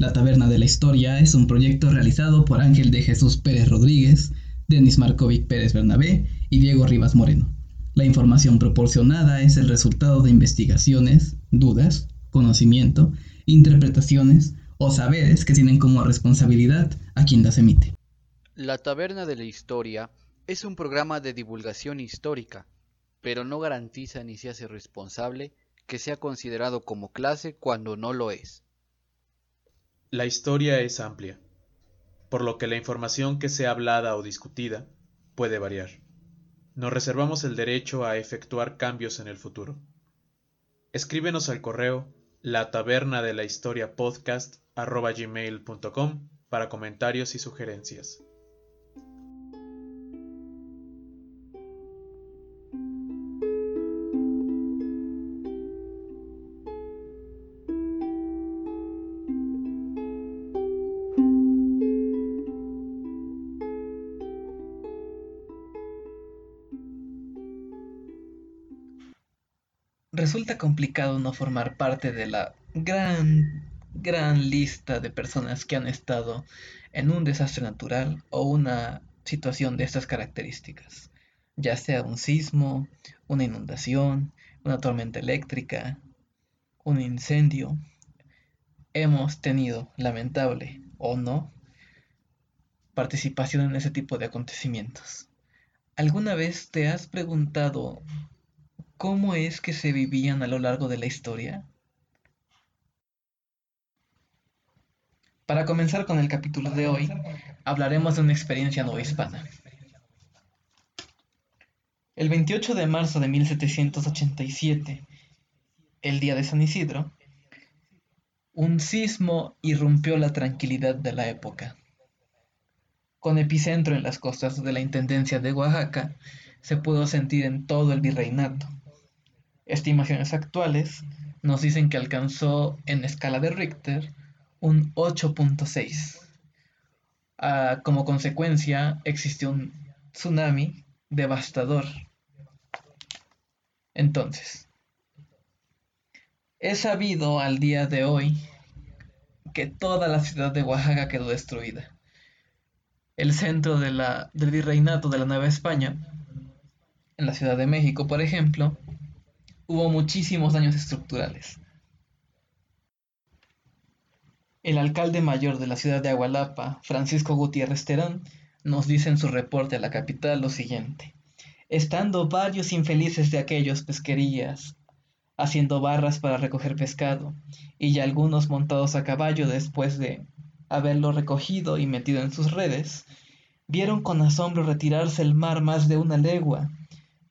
La Taberna de la Historia es un proyecto realizado por Ángel de Jesús Pérez Rodríguez, Denis Markovic Pérez Bernabé y Diego Rivas Moreno. La información proporcionada es el resultado de investigaciones, dudas, conocimiento, interpretaciones o saberes que tienen como responsabilidad a quien las emite. La Taberna de la Historia es un programa de divulgación histórica, pero no garantiza ni se hace responsable que sea considerado como clase cuando no lo es. La historia es amplia, por lo que la información que sea hablada o discutida puede variar. Nos reservamos el derecho a efectuar cambios en el futuro. Escríbenos al correo la taberna de la historia podcast para comentarios y sugerencias. Complicado no formar parte de la gran, gran lista de personas que han estado en un desastre natural o una situación de estas características, ya sea un sismo, una inundación, una tormenta eléctrica, un incendio. Hemos tenido, lamentable o no, participación en ese tipo de acontecimientos. ¿Alguna vez te has preguntado cómo es que se vivían a lo largo de la historia? Para comenzar con el capítulo de hoy, hablaremos de una experiencia hispana. El 28 de marzo de 1787, el día de San Isidro, un sismo irrumpió la tranquilidad de la época. Con epicentro en las costas de la Intendencia de Oaxaca, se pudo sentir en todo el virreinato Estimaciones actuales nos dicen que alcanzó en escala de Richter un 8.6. Ah, como consecuencia, existió un tsunami devastador. Entonces, es sabido al día de hoy que toda la ciudad de Oaxaca quedó destruida. El centro del virreinato de la Nueva España, en la Ciudad de México, por ejemplo, hubo muchísimos daños estructurales. El alcalde mayor de la ciudad de Agualapa, Francisco Gutiérrez Terán, nos dice en su reporte a la capital lo siguiente. Estando varios infelices de aquellos pesquerías, haciendo barras para recoger pescado, y ya algunos montados a caballo después de haberlo recogido y metido en sus redes, vieron con asombro retirarse el mar más de una legua,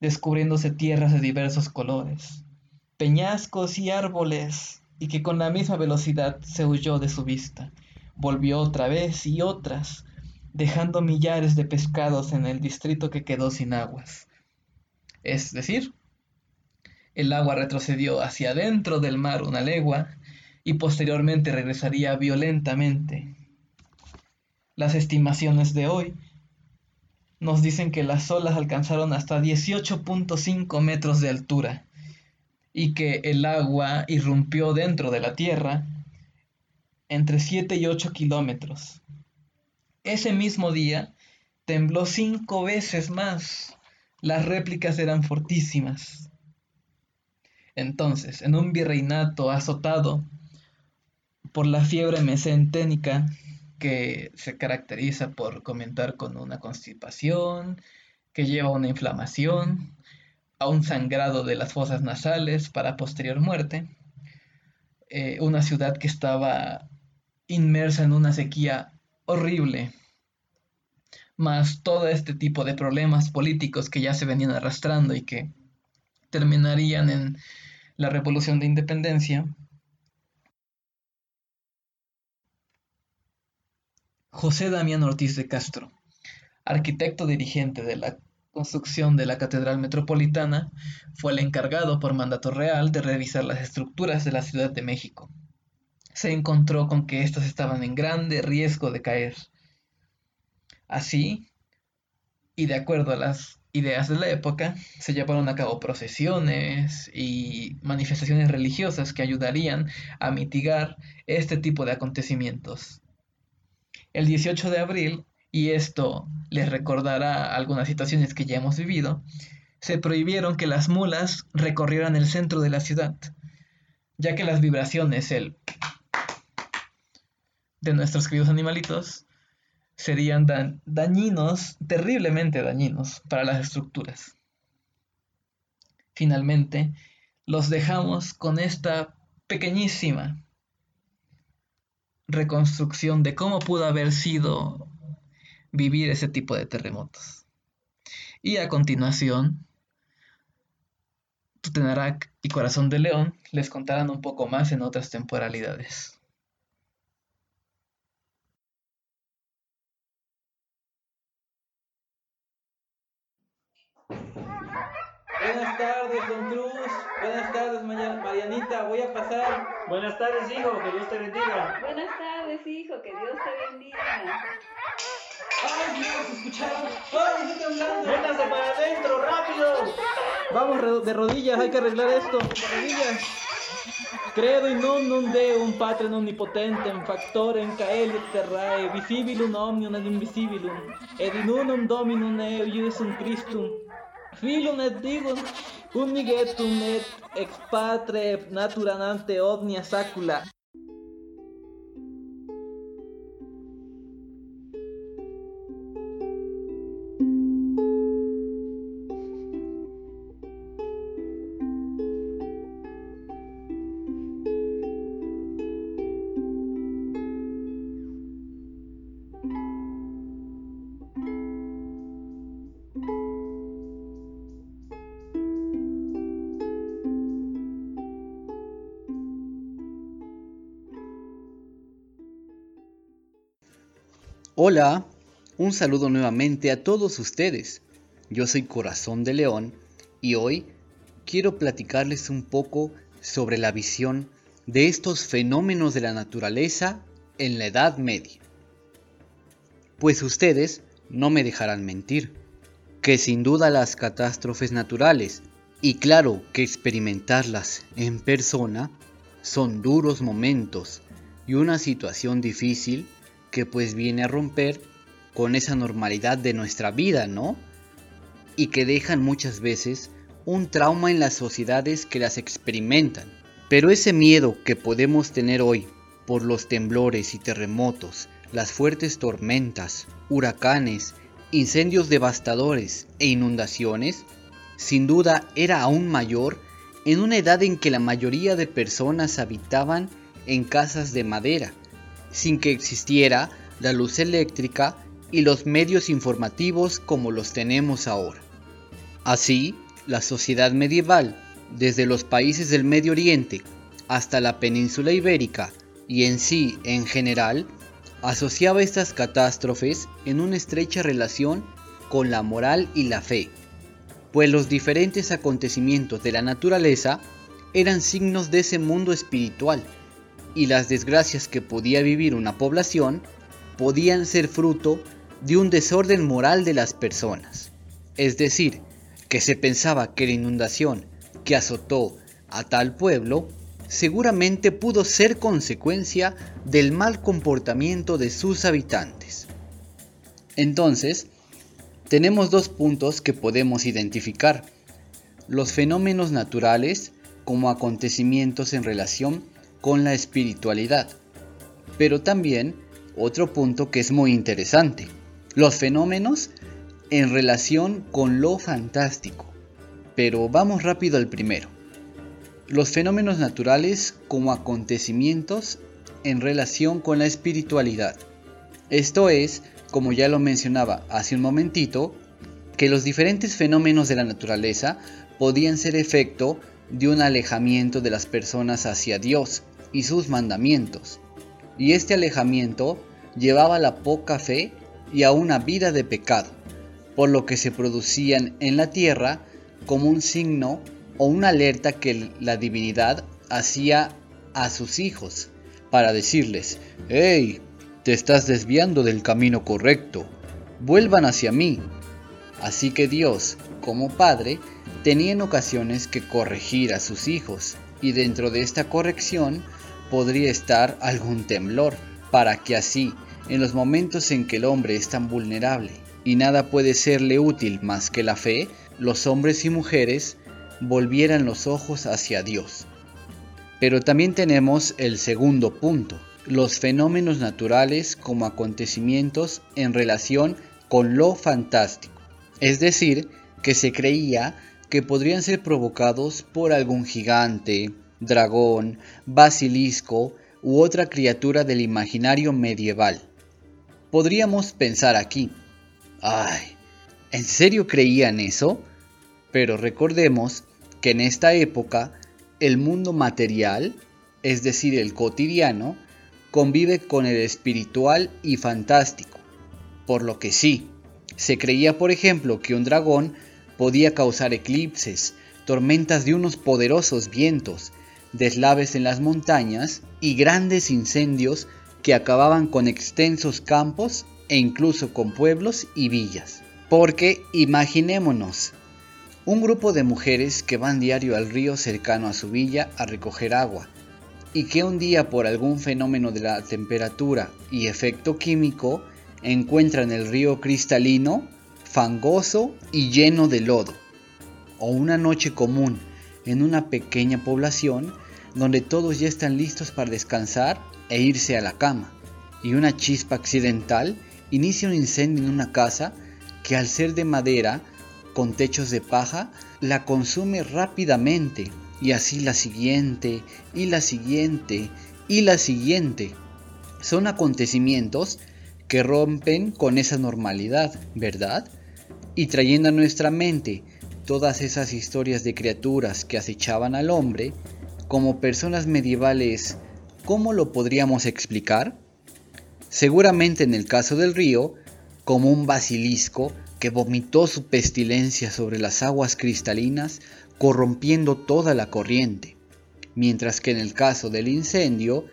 descubriéndose tierras de diversos colores, peñascos y árboles, y que con la misma velocidad se huyó de su vista. Volvió otra vez y otras, dejando millares de pescados en el distrito que quedó sin aguas. Es decir, el agua retrocedió hacia adentro del mar una legua y posteriormente regresaría violentamente. Las estimaciones de hoy nos dicen que las olas alcanzaron hasta 18.5 metros de altura y que el agua irrumpió dentro de la tierra entre 7 y 8 kilómetros. Ese mismo día tembló cinco veces más. Las réplicas eran fortísimas. Entonces, en un virreinato azotado por la fiebre mesenténica, que se caracteriza por comentar con una constipación, que lleva una inflamación, a un sangrado de las fosas nasales para posterior muerte, eh, una ciudad que estaba inmersa en una sequía horrible, más todo este tipo de problemas políticos que ya se venían arrastrando y que terminarían en la revolución de independencia, José Damián Ortiz de Castro, arquitecto dirigente de la construcción de la Catedral Metropolitana, fue el encargado por mandato real de revisar las estructuras de la Ciudad de México. Se encontró con que éstas estaban en grande riesgo de caer. Así, y de acuerdo a las ideas de la época, se llevaron a cabo procesiones y manifestaciones religiosas que ayudarían a mitigar este tipo de acontecimientos. El 18 de abril, y esto les recordará algunas situaciones que ya hemos vivido, se prohibieron que las mulas recorrieran el centro de la ciudad, ya que las vibraciones el de nuestros queridos animalitos serían dañinos, terriblemente dañinos para las estructuras. Finalmente, los dejamos con esta pequeñísima reconstrucción de cómo pudo haber sido vivir ese tipo de terremotos. Y a continuación, Tutenarak y Corazón de León les contarán un poco más en otras temporalidades. Buenas tardes, don Cruz. Buenas tardes, Marianita. Voy a pasar. Buenas tardes, hijo. Que Dios te bendiga. Buenas tardes, hijo. Que Dios te bendiga. ¡Ay, Dios! ¿Escucharon? ¡Ay, estoy temblando! ¡Métase para adentro, rápido! Vamos de rodillas, hay que arreglar esto. De rodillas. Credo in non Deum, Patrem omnipotentem, factorem caelit terrae, visibilum omnium et invisibilum, et in unum Dominum Jesum Christum, Filum et digun, unigetum et ex patre naturanante omnia sacula. Hola, un saludo nuevamente a todos ustedes. Yo soy Corazón de León y hoy quiero platicarles un poco sobre la visión de estos fenómenos de la naturaleza en la Edad Media. Pues ustedes no me dejarán mentir, que sin duda las catástrofes naturales, y claro que experimentarlas en persona, son duros momentos y una situación difícil que pues viene a romper con esa normalidad de nuestra vida, ¿no? Y que dejan muchas veces un trauma en las sociedades que las experimentan. Pero ese miedo que podemos tener hoy por los temblores y terremotos, las fuertes tormentas, huracanes, incendios devastadores e inundaciones, sin duda era aún mayor en una edad en que la mayoría de personas habitaban en casas de madera, sin que existiera la luz eléctrica y los medios informativos como los tenemos ahora. Así, la sociedad medieval, desde los países del Medio Oriente hasta la península ibérica y en sí en general, asociaba estas catástrofes en una estrecha relación con la moral y la fe, pues los diferentes acontecimientos de la naturaleza eran signos de ese mundo espiritual y las desgracias que podía vivir una población podían ser fruto de un desorden moral de las personas. Es decir, que se pensaba que la inundación que azotó a tal pueblo seguramente pudo ser consecuencia del mal comportamiento de sus habitantes. Entonces, tenemos dos puntos que podemos identificar. Los fenómenos naturales como acontecimientos en relación con la espiritualidad. Pero también otro punto que es muy interesante, los fenómenos en relación con lo fantástico. Pero vamos rápido al primero. Los fenómenos naturales como acontecimientos en relación con la espiritualidad. Esto es, como ya lo mencionaba hace un momentito, que los diferentes fenómenos de la naturaleza podían ser efecto de un alejamiento de las personas hacia Dios y sus mandamientos. Y este alejamiento llevaba la poca fe y a una vida de pecado, por lo que se producían en la tierra como un signo o una alerta que la divinidad hacía a sus hijos para decirles, hey, te estás desviando del camino correcto, vuelvan hacia mí. Así que Dios, como Padre, tenía en ocasiones que corregir a sus hijos, y dentro de esta corrección podría estar algún temblor, para que así, en los momentos en que el hombre es tan vulnerable y nada puede serle útil más que la fe, los hombres y mujeres volvieran los ojos hacia Dios. Pero también tenemos el segundo punto, los fenómenos naturales como acontecimientos en relación con lo fantástico. Es decir, que se creía que podrían ser provocados por algún gigante, dragón, basilisco u otra criatura del imaginario medieval. Podríamos pensar aquí, ay, ¿en serio creían eso? Pero recordemos que en esta época el mundo material, es decir, el cotidiano, convive con el espiritual y fantástico. Por lo que sí, se creía por ejemplo que un dragón podía causar eclipses, tormentas de unos poderosos vientos, deslaves en las montañas y grandes incendios que acababan con extensos campos e incluso con pueblos y villas. Porque imaginémonos, un grupo de mujeres que van diario al río cercano a su villa a recoger agua, y que un día por algún fenómeno de la temperatura y efecto químico encuentran el río cristalino, fangoso y lleno de lodo. O una noche común en una pequeña población donde todos ya están listos para descansar e irse a la cama, y una chispa accidental inicia un incendio en una casa que al ser de madera, con techos de paja, la consume rápidamente, y así la siguiente, y la siguiente, y la siguiente. Son acontecimientos que rompen con esa normalidad, ¿verdad? Y trayendo a nuestra mente todas esas historias de criaturas que acechaban al hombre, como personas medievales, ¿cómo lo podríamos explicar? Seguramente en el caso del río, como un basilisco que vomitó su pestilencia sobre las aguas cristalinas, corrompiendo toda la corriente, mientras que en el caso del incendio,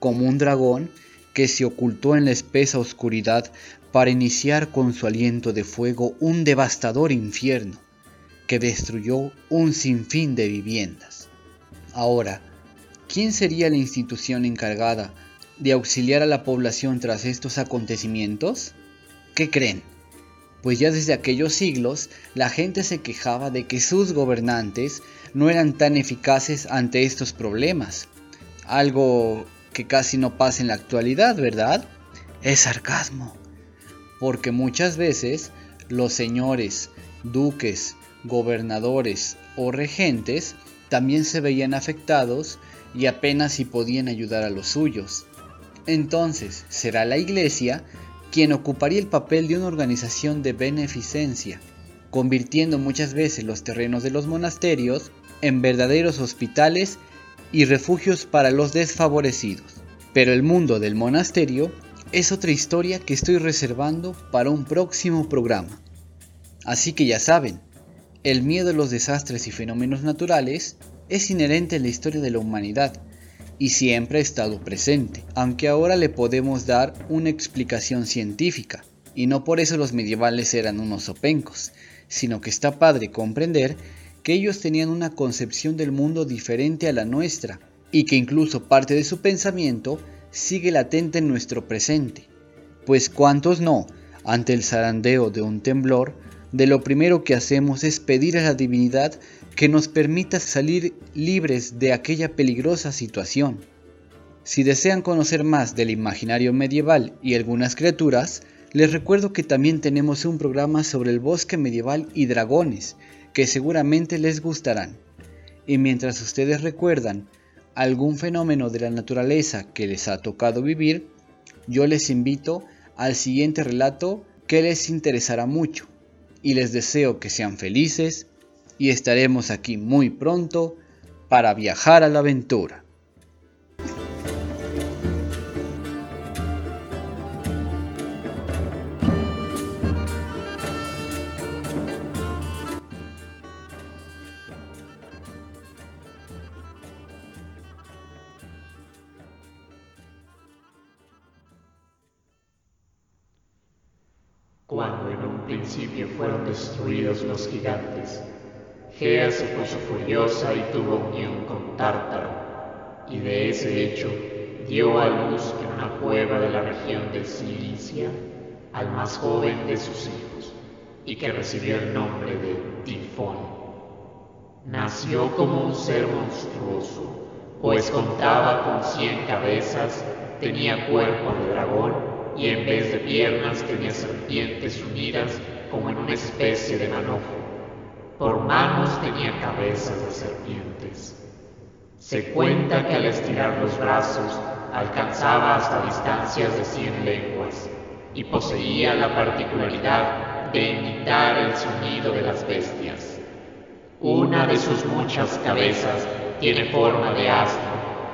como un dragón que se ocultó en la espesa oscuridad para iniciar con su aliento de fuego un devastador infierno que destruyó un sinfín de viviendas. Ahora, ¿quién sería la institución encargada de auxiliar a la población tras estos acontecimientos? ¿Qué creen? Pues ya desde aquellos siglos la gente se quejaba de que sus gobernantes no eran tan eficaces ante estos problemas, algo que casi no pasa en la actualidad, ¿verdad? Es sarcasmo, porque muchas veces los señores, duques, gobernadores o regentes también se veían afectados y apenas si podían ayudar a los suyos. Entonces, será la Iglesia quien ocuparía el papel de una organización de beneficencia, convirtiendo muchas veces los terrenos de los monasterios en verdaderos hospitales y refugios para los desfavorecidos. Pero el mundo del monasterio es otra historia que estoy reservando para un próximo programa. Así que ya saben, el miedo a los desastres y fenómenos naturales es inherente en la historia de la humanidad y siempre ha estado presente, aunque ahora le podemos dar una explicación científica, y no por eso los medievales eran unos opencos, sino que está padre comprender que ellos tenían una concepción del mundo diferente a la nuestra, y que incluso parte de su pensamiento sigue latente en nuestro presente. Pues cuántos no, ante el zarandeo de un temblor, de lo primero que hacemos es pedir a la divinidad que nos permita salir libres de aquella peligrosa situación. Si desean conocer más del imaginario medieval y algunas criaturas, les recuerdo que también tenemos un programa sobre el bosque medieval y dragones, que seguramente les gustarán. Y mientras ustedes recuerdan algún fenómeno de la naturaleza que les ha tocado vivir, yo les invito al siguiente relato que les interesará mucho y les deseo que sean felices y estaremos aquí muy pronto para viajar a la aventura. Los gigantes. Gea se puso furiosa y tuvo unión con Tártaro, y de ese hecho dio a luz en una cueva de la región de Cilicia al más joven de sus hijos, y que recibió el nombre de Tifón. Nació como un ser monstruoso, pues contaba con cien cabezas, tenía cuerpo de dragón y en vez de piernas tenía serpientes unidas como en una especie de manojo. Por manos tenía cabezas de serpientes. Se cuenta que al estirar los brazos alcanzaba hasta distancias de cien lenguas y poseía la particularidad de imitar el sonido de las bestias. Una de sus muchas cabezas tiene forma de asno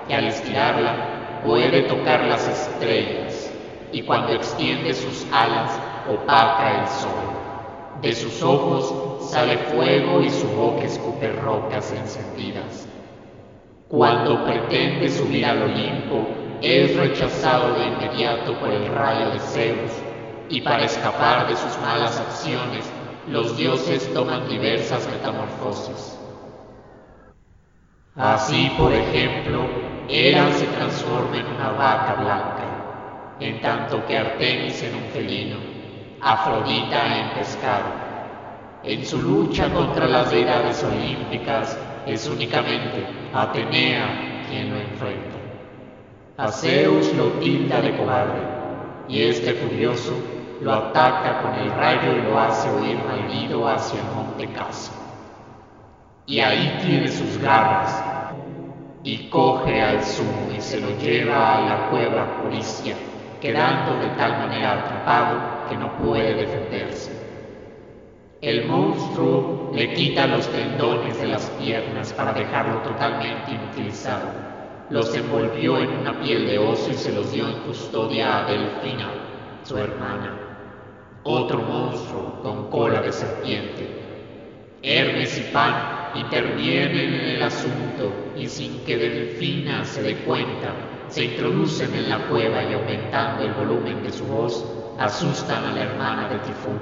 y al estirarla puede tocar las estrellas y cuando extiende sus alas opaca el sol. De sus ojos sale fuego y su boca escupe rocas encendidas. Cuando pretende subir al Olimpo, es rechazado de inmediato por el rayo de Zeus, y para escapar de sus malas acciones, los dioses toman diversas metamorfosis. Así, por ejemplo, Hera se transforma en una vaca blanca, en tanto que Artemis en un felino, Afrodita en pescado. En su lucha contra las deidades olímpicas es únicamente Atenea quien lo enfrenta. A Zeus lo tilda de cobarde y este furioso lo ataca con el rayo y lo hace huir maldido hacia el monte Caso. Y ahí tiene sus garras y coge al sumo y se lo lleva a la cueva Puricia quedando de tal manera atrapado que no puede defenderse. El monstruo le quita los tendones de las piernas para dejarlo totalmente inutilizado. Los envolvió en una piel de oso y se los dio en custodia a Delfina, su hermana. Otro monstruo con cola de serpiente. Hermes y Pan intervienen en el asunto y sin que Delfina se dé cuenta, se introducen en la cueva y aumentando el volumen de su voz, asustan a la hermana de Tifón.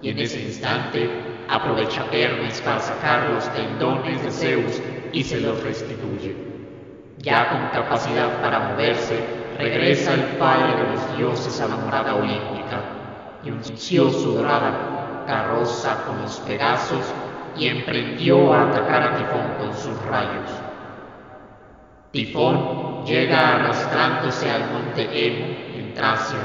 Y en ese instante aprovecha Hermes para sacar los tendones de Zeus y se los restituye. Ya con capacidad para moverse, regresa el padre de los dioses a la morada olímpica y unció su dorada carroza con los pedazos y emprendió a atacar a Tifón con sus rayos. Tifón llega arrastrándose al monte Emo, en Tracia,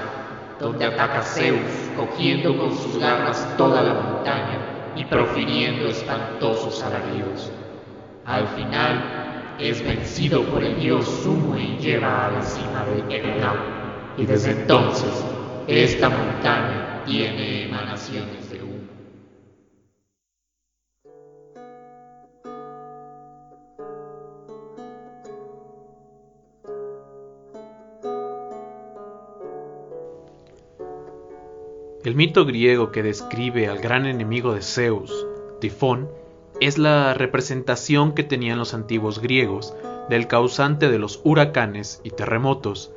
donde ataca Zeus, cogiendo con sus garras toda la montaña y profiriendo espantosos alaridos. Al final es vencido por el dios Sumo y lleva a la cima del Etna, y desde entonces esta montaña tiene emanaciones El mito griego que describe al gran enemigo de Zeus, Tifón, es la representación que tenían los antiguos griegos del causante de los huracanes y terremotos,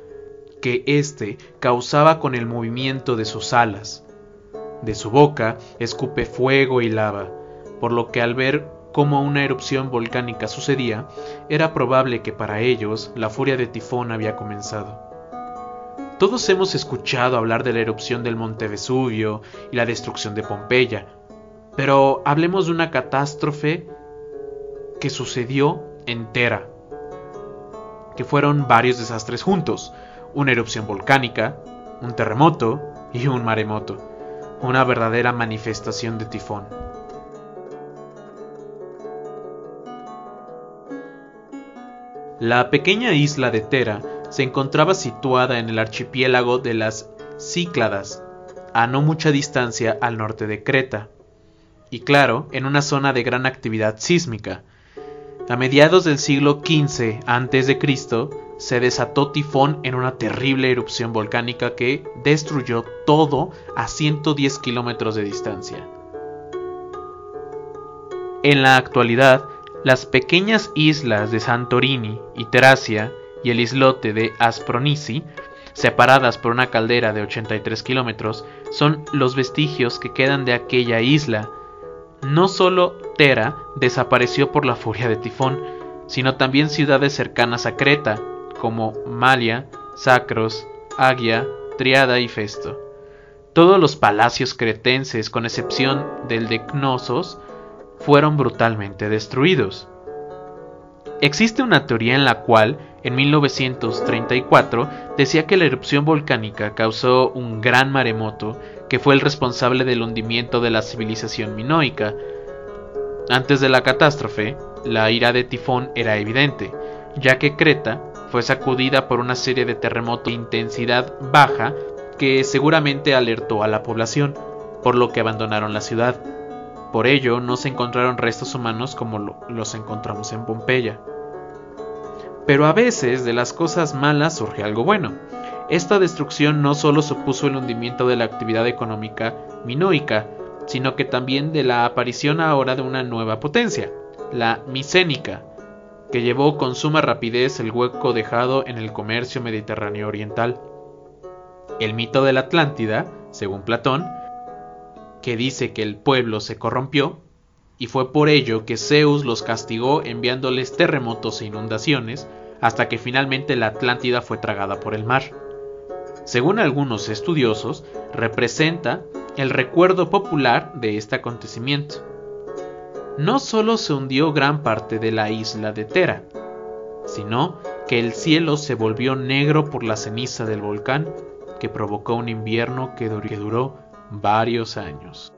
que éste causaba con el movimiento de sus alas. De su boca escupe fuego y lava, por lo que al ver cómo una erupción volcánica sucedía, era probable que para ellos la furia de Tifón había comenzado. Todos hemos escuchado hablar de la erupción del monte Vesubio y la destrucción de Pompeya, pero hablemos de una catástrofe que sucedió entera, que fueron varios desastres juntos, una erupción volcánica, un terremoto y un maremoto, una verdadera manifestación de tifón. La pequeña isla de Tera se encontraba situada en el archipiélago de las Cícladas, a no mucha distancia al norte de Creta, y claro, en una zona de gran actividad sísmica. A mediados del siglo XV a.C. se desató tifón en una terrible erupción volcánica que destruyó todo a 110 kilómetros de distancia. En la actualidad, las pequeñas islas de Santorini y Tracia y el islote de Aspronici separadas por una caldera de 83 kilómetros, son los vestigios que quedan de aquella isla. No solo Tera desapareció por la furia de tifón, sino también ciudades cercanas a Creta, como Malia, Sacros, Agia, Triada y Festo. Todos los palacios cretenses, con excepción del de Cnosos, fueron brutalmente destruidos. Existe una teoría en la cual, en 1934, decía que la erupción volcánica causó un gran maremoto que fue el responsable del hundimiento de la civilización minoica. Antes de la catástrofe, la ira de tifón era evidente, ya que Creta fue sacudida por una serie de terremotos de intensidad baja que seguramente alertó a la población, por lo que abandonaron la ciudad. Por ello, no se encontraron restos humanos como los encontramos en Pompeya. Pero a veces de las cosas malas surge algo bueno. Esta destrucción no solo supuso el hundimiento de la actividad económica minoica, sino que también de la aparición ahora de una nueva potencia, la micénica, que llevó con suma rapidez el hueco dejado en el comercio mediterráneo oriental. El mito de la Atlántida, según Platón, que dice que el pueblo se corrompió, y fue por ello que Zeus los castigó enviándoles terremotos e inundaciones, hasta que finalmente la Atlántida fue tragada por el mar. Según algunos estudiosos, representa el recuerdo popular de este acontecimiento. No solo se hundió gran parte de la isla de Tera, sino que el cielo se volvió negro por la ceniza del volcán que provocó un invierno que duró varios años.